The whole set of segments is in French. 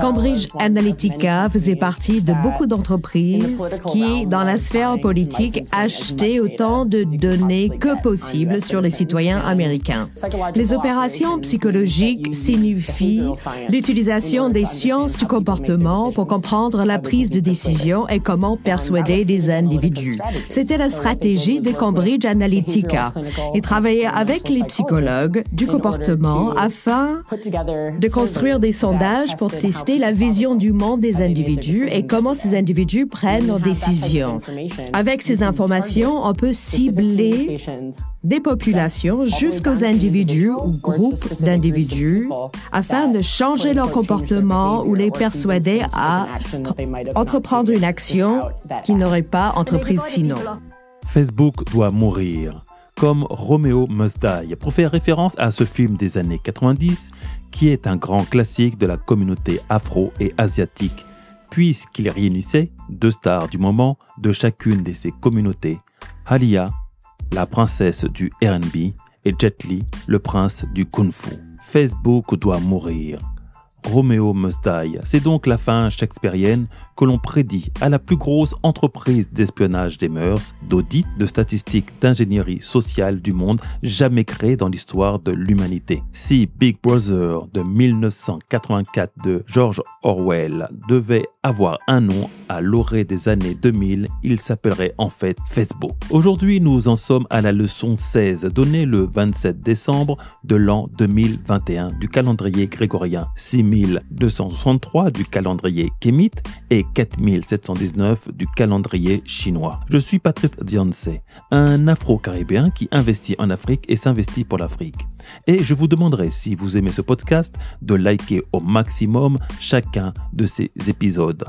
Cambridge Analytica faisait partie de beaucoup d'entreprises qui, dans la sphère politique, achetaient autant de données que possible sur les citoyens américains. Les opérations psychologiques signifient l'utilisation des sciences du comportement pour comprendre la prise de décision et comment persuader des individus. C'était la stratégie de Cambridge Analytica. Ils travaillaient avec les psychologues du comportement afin de construire des sondages pour tester la vision du monde des individus et comment ces individus prennent leurs décisions. Avec ces informations, on peut cibler des populations jusqu'aux individus ou groupes d'individus afin de changer leur comportement ou les persuader à entreprendre une action qu'ils n'auraient pas entreprise sinon. Facebook doit mourir, comme Romeo Must Die, pour faire référence à ce film des années 90 qui est un grand classique de la communauté afro et asiatique, puisqu'il réunissait deux stars du moment de chacune de ces communautés, Halia, la princesse du RB, et Jet Li, le prince du Kung Fu. Facebook doit mourir. Romeo Must. C'est donc la fin shakespearienne que l'on prédit à la plus grosse entreprise d'espionnage des mœurs, d'audit, de statistiques, d'ingénierie sociale du monde jamais créée dans l'histoire de l'humanité. Si Big Brother de 1984 de George Orwell devait avoir un nom à l'orée des années 2000, il s'appellerait en fait Facebook. Aujourd'hui, nous en sommes à la leçon 16 donnée le 27 décembre de l'an 2021 du calendrier grégorien, 6263 du calendrier kémite et 4719 du calendrier chinois. Je suis Patrice Dionce, un afro-caribéen qui investit en Afrique et s'investit pour l'Afrique. Et je vous demanderai, si vous aimez ce podcast, de liker au maximum chacun de ces épisodes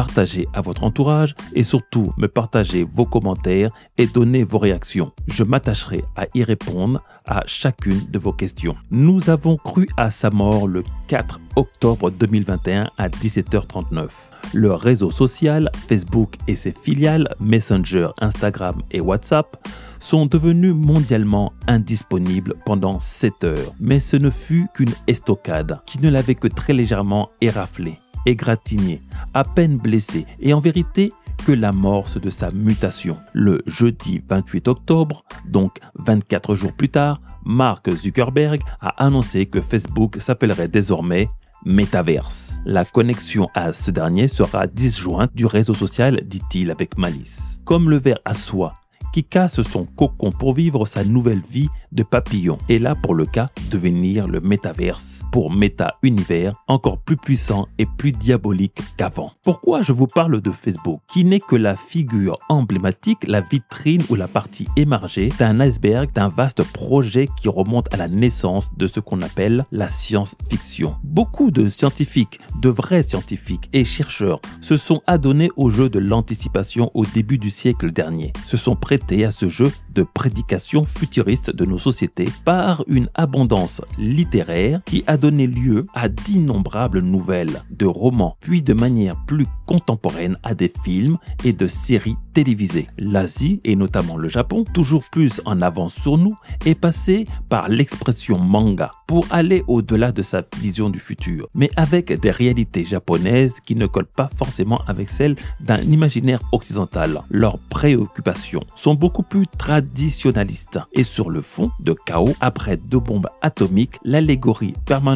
partagez à votre entourage et surtout me partagez vos commentaires et donnez vos réactions. Je m'attacherai à y répondre à chacune de vos questions. Nous avons cru à sa mort le 4 octobre 2021 à 17h39. Le réseau social, Facebook et ses filiales, Messenger, Instagram et WhatsApp, sont devenus mondialement indisponibles pendant 7 heures. Mais ce ne fut qu'une estocade qui ne l'avait que très légèrement éraflé égratigné, à peine blessé et en vérité que l'amorce de sa mutation. Le jeudi 28 octobre, donc 24 jours plus tard, Mark Zuckerberg a annoncé que Facebook s'appellerait désormais Metaverse. La connexion à ce dernier sera disjointe du réseau social, dit-il avec malice. Comme le ver à soie qui casse son cocon pour vivre sa nouvelle vie de papillon et là pour le cas devenir le métaverse pour méta-univers encore plus puissant et plus diabolique qu'avant. Pourquoi je vous parle de Facebook, qui n'est que la figure emblématique, la vitrine ou la partie émargée d'un iceberg d'un vaste projet qui remonte à la naissance de ce qu'on appelle la science-fiction. Beaucoup de scientifiques, de vrais scientifiques et chercheurs se sont adonnés au jeu de l'anticipation au début du siècle dernier, se sont prêtés à ce jeu de prédication futuriste de nos sociétés par une abondance littéraire qui a donné lieu à d'innombrables nouvelles, de romans, puis de manière plus contemporaine à des films et de séries télévisées. L'Asie, et notamment le Japon, toujours plus en avance sur nous, est passé par l'expression manga pour aller au-delà de sa vision du futur, mais avec des réalités japonaises qui ne collent pas forcément avec celles d'un imaginaire occidental. Leurs préoccupations sont beaucoup plus traditionnalistes et sur le fond de chaos après deux bombes atomiques, l'allégorie permanente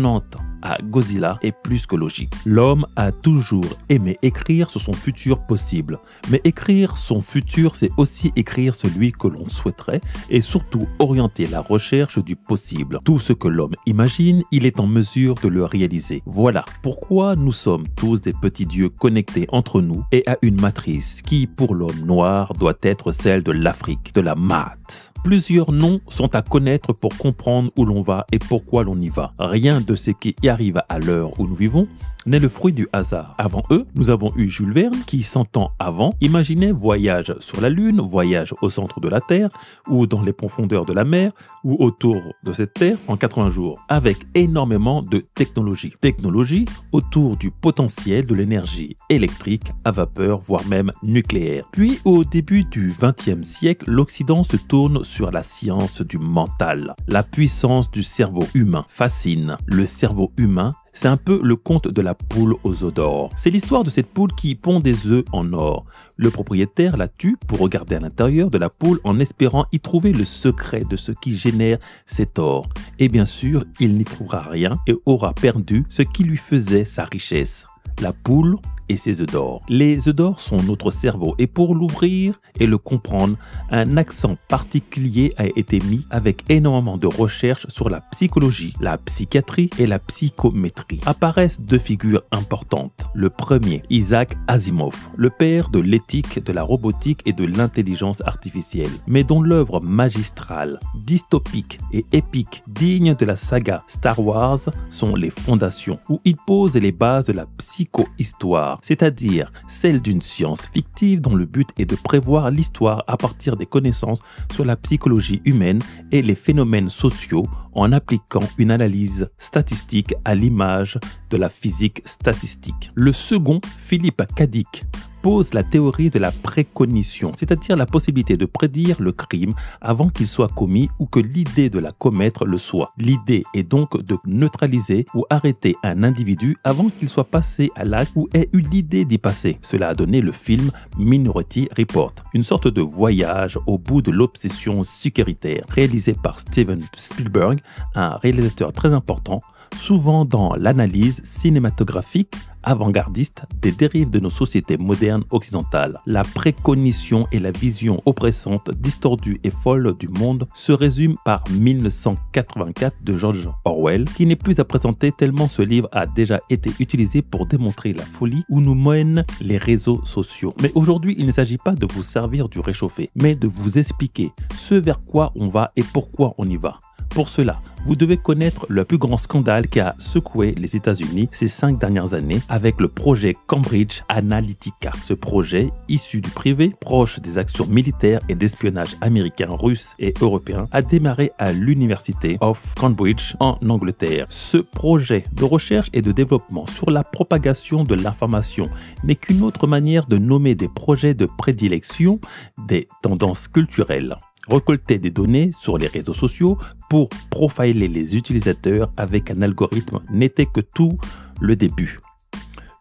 à Godzilla est plus que logique. L'homme a toujours aimé écrire sur son futur possible. Mais écrire son futur, c'est aussi écrire celui que l'on souhaiterait et surtout orienter la recherche du possible. Tout ce que l'homme imagine, il est en mesure de le réaliser. Voilà pourquoi nous sommes tous des petits dieux connectés entre nous et à une matrice qui, pour l'homme noir, doit être celle de l'Afrique, de la maths. Plusieurs noms sont à connaître pour comprendre où l'on va et pourquoi l'on y va. Rien de ce qui y arrive à l'heure où nous vivons n'est le fruit du hasard. Avant eux, nous avons eu Jules Verne qui, 100 ans avant, imaginait voyage sur la Lune, voyage au centre de la Terre, ou dans les profondeurs de la mer, ou autour de cette Terre en 80 jours, avec énormément de technologie. Technologie autour du potentiel de l'énergie électrique à vapeur, voire même nucléaire. Puis, au début du XXe siècle, l'Occident se tourne sur la science du mental. La puissance du cerveau humain fascine. Le cerveau humain C'est un peu le conte de la poule aux œufs d'or. C'est l'histoire de cette poule qui pond des œufs en or. Le propriétaire la tue pour regarder à l'intérieur de la poule en espérant y trouver le secret de ce qui génère cet or. Et bien sûr, il n'y trouvera rien et aura perdu ce qui lui faisait sa richesse. La poule et ses œufs d'or. Les œufs d'or sont notre cerveau et pour l'ouvrir et le comprendre, un accent particulier a été mis avec énormément de recherches sur la psychologie, la psychiatrie et la psychométrie. Apparaissent deux figures importantes. Le premier, Isaac Asimov, le père de l'éthique, de la robotique et de l'intelligence artificielle, mais dont l'œuvre magistrale, dystopique et épique, digne de la saga Star Wars, sont les fondations, où il pose les bases de la psychohistoire c'est-à-dire celle d'une science fictive dont le but est de prévoir l'histoire à partir des connaissances sur la psychologie humaine et les phénomènes sociaux en appliquant une analyse statistique à l'image de la physique statistique. Le second, Philippe Cadic, pose la théorie de la précognition, c'est-à-dire la possibilité de prédire le crime avant qu'il soit commis ou que l'idée de la commettre le soit. L'idée est donc de neutraliser ou arrêter un individu avant qu'il soit passé à l'acte ou ait eu l'idée d'y passer. Cela a donné le film Minority Report, une sorte de voyage au bout de l'obsession sécuritaire, réalisé par Steven Spielberg, un réalisateur très important souvent dans l'analyse cinématographique avant-gardiste des dérives de nos sociétés modernes occidentales. La précognition et la vision oppressante, distordue et folle du monde se résument par 1984 de George Orwell, qui n'est plus à présenter tellement ce livre a déjà été utilisé pour démontrer la folie où nous mènent les réseaux sociaux. Mais aujourd'hui, il ne s'agit pas de vous servir du réchauffé, mais de vous expliquer ce vers quoi on va et pourquoi on y va. Pour cela, vous devez connaître le plus grand scandale qui a secoué les États-Unis ces cinq dernières années avec le projet Cambridge Analytica. Ce projet, issu du privé, proche des actions militaires et d'espionnage américains, russes et européens, a démarré à l'Université of Cambridge en Angleterre. Ce projet de recherche et de développement sur la propagation de l'information n'est qu'une autre manière de nommer des projets de prédilection des tendances culturelles récolter des données sur les réseaux sociaux pour profiler les utilisateurs avec un algorithme n'était que tout le début.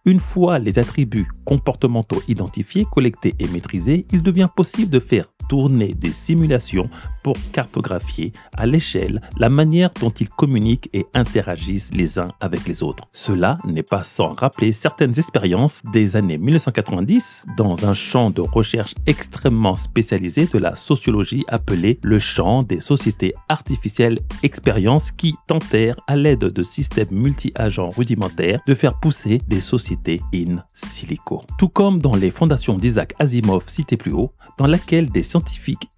Une fois les attributs comportementaux identifiés, collectés et maîtrisés, il devient possible de faire tourner des simulations pour cartographier à l'échelle la manière dont ils communiquent et interagissent les uns avec les autres. Cela n'est pas sans rappeler certaines expériences des années 1990 dans un champ de recherche extrêmement spécialisé de la sociologie appelé le champ des sociétés artificielles expériences qui tentèrent à l'aide de systèmes multi-agents rudimentaires de faire pousser des sociétés in silico. Tout comme dans les fondations d'Isaac Asimov citées plus haut, dans laquelle des scientifiques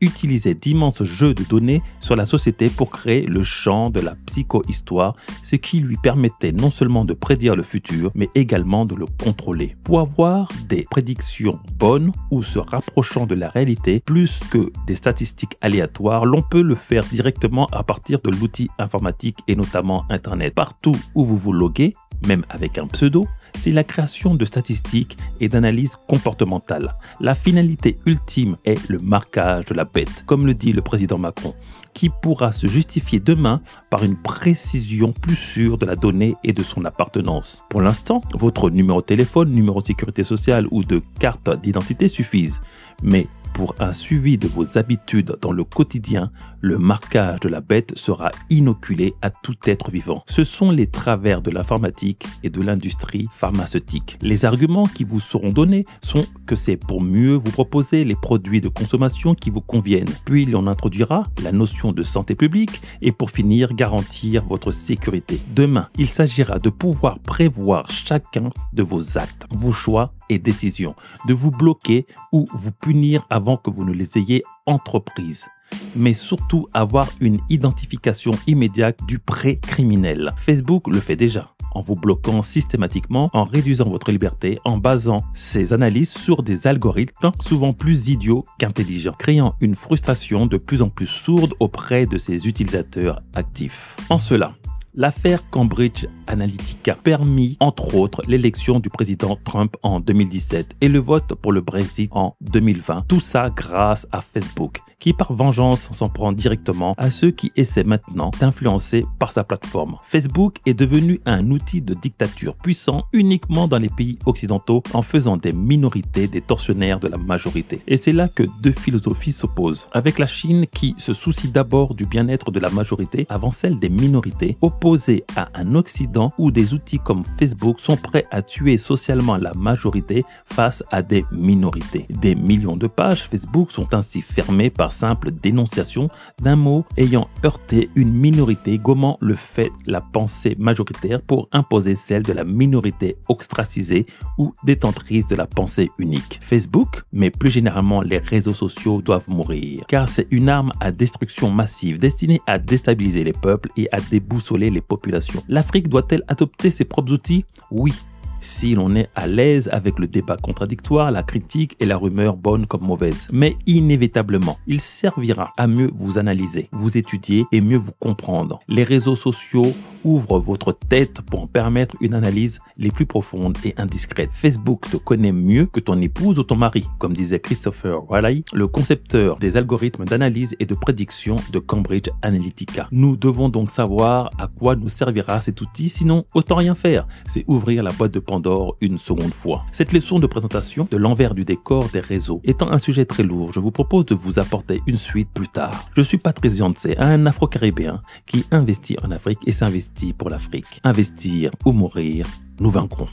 utilisaient d'immenses jeux de données sur la société pour créer le champ de la psychohistoire, ce qui lui permettait non seulement de prédire le futur, mais également de le contrôler. Pour avoir des prédictions bonnes ou se rapprochant de la réalité, plus que des statistiques aléatoires, l'on peut le faire directement à partir de l'outil informatique et notamment Internet. Partout où vous vous loguez, même avec un pseudo, c'est la création de statistiques et d'analyses comportementales. La finalité ultime est le marquage de la bête, comme le dit le président Macron qui pourra se justifier demain par une précision plus sûre de la donnée et de son appartenance. Pour l'instant, votre numéro de téléphone, numéro de sécurité sociale ou de carte d'identité suffisent. Mais pour un suivi de vos habitudes dans le quotidien, le marquage de la bête sera inoculé à tout être vivant. Ce sont les travers de l'informatique et de l'industrie pharmaceutique. Les arguments qui vous seront donnés sont que c'est pour mieux vous proposer les produits de consommation qui vous conviennent. Puis l'on introduira la notion de santé publique et pour finir garantir votre sécurité. Demain, il s'agira de pouvoir prévoir chacun de vos actes, vos choix et décisions, de vous bloquer ou vous punir avant que vous ne les ayez entreprises mais surtout avoir une identification immédiate du pré-criminel. Facebook le fait déjà en vous bloquant systématiquement, en réduisant votre liberté, en basant ses analyses sur des algorithmes souvent plus idiots qu'intelligents, créant une frustration de plus en plus sourde auprès de ses utilisateurs actifs. En cela, L'affaire Cambridge Analytica permit entre autres l'élection du président Trump en 2017 et le vote pour le Brexit en 2020. Tout ça grâce à Facebook qui par vengeance s'en prend directement à ceux qui essaient maintenant d'influencer par sa plateforme. Facebook est devenu un outil de dictature puissant uniquement dans les pays occidentaux en faisant des minorités des tortionnaires de la majorité. Et c'est là que deux philosophies s'opposent. Avec la Chine qui se soucie d'abord du bien-être de la majorité avant celle des minorités, opposée à un Occident où des outils comme Facebook sont prêts à tuer socialement la majorité face à des minorités. Des millions de pages Facebook sont ainsi fermées par simple dénonciation d'un mot ayant heurté une minorité gommant le fait la pensée majoritaire pour imposer celle de la minorité ostracisée ou détentrice de la pensée unique. Facebook, mais plus généralement les réseaux sociaux doivent mourir, car c'est une arme à destruction massive destinée à déstabiliser les peuples et à déboussoler populations. L'Afrique doit-elle adopter ses propres outils? Oui, si l'on est à l'aise avec le débat contradictoire, la critique et la rumeur bonne comme mauvaise. Mais inévitablement, il servira à mieux vous analyser, vous étudier et mieux vous comprendre. Les réseaux sociaux ouvrent votre tête pour en permettre une analyse les plus profondes et indiscrètes. Facebook te connaît mieux que ton épouse ou ton mari, comme disait Christopher Wiley, le concepteur des algorithmes d'analyse et de prédiction de Cambridge Analytica. Nous devons donc savoir à quoi nous servira cet outil, sinon autant rien faire. C'est ouvrir la boîte de Une seconde fois. Cette leçon de présentation de l'envers du décor des réseaux étant un sujet très lourd, je vous propose de vous apporter une suite plus tard. Je suis Patrice Yance, un Afro-Caribéen qui investit en Afrique et s'investit pour l'Afrique. Investir ou mourir, nous vaincrons.